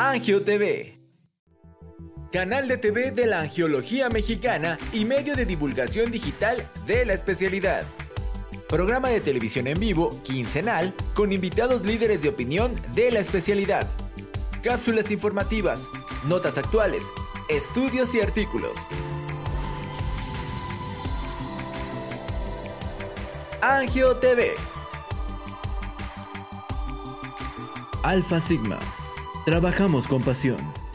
Angio TV. Canal de TV de la Angiología Mexicana y medio de divulgación digital de la especialidad. Programa de televisión en vivo, quincenal, con invitados líderes de opinión de la especialidad. Cápsulas informativas, notas actuales, estudios y artículos. Angio TV. Alfa Sigma. Trabajamos con pasión.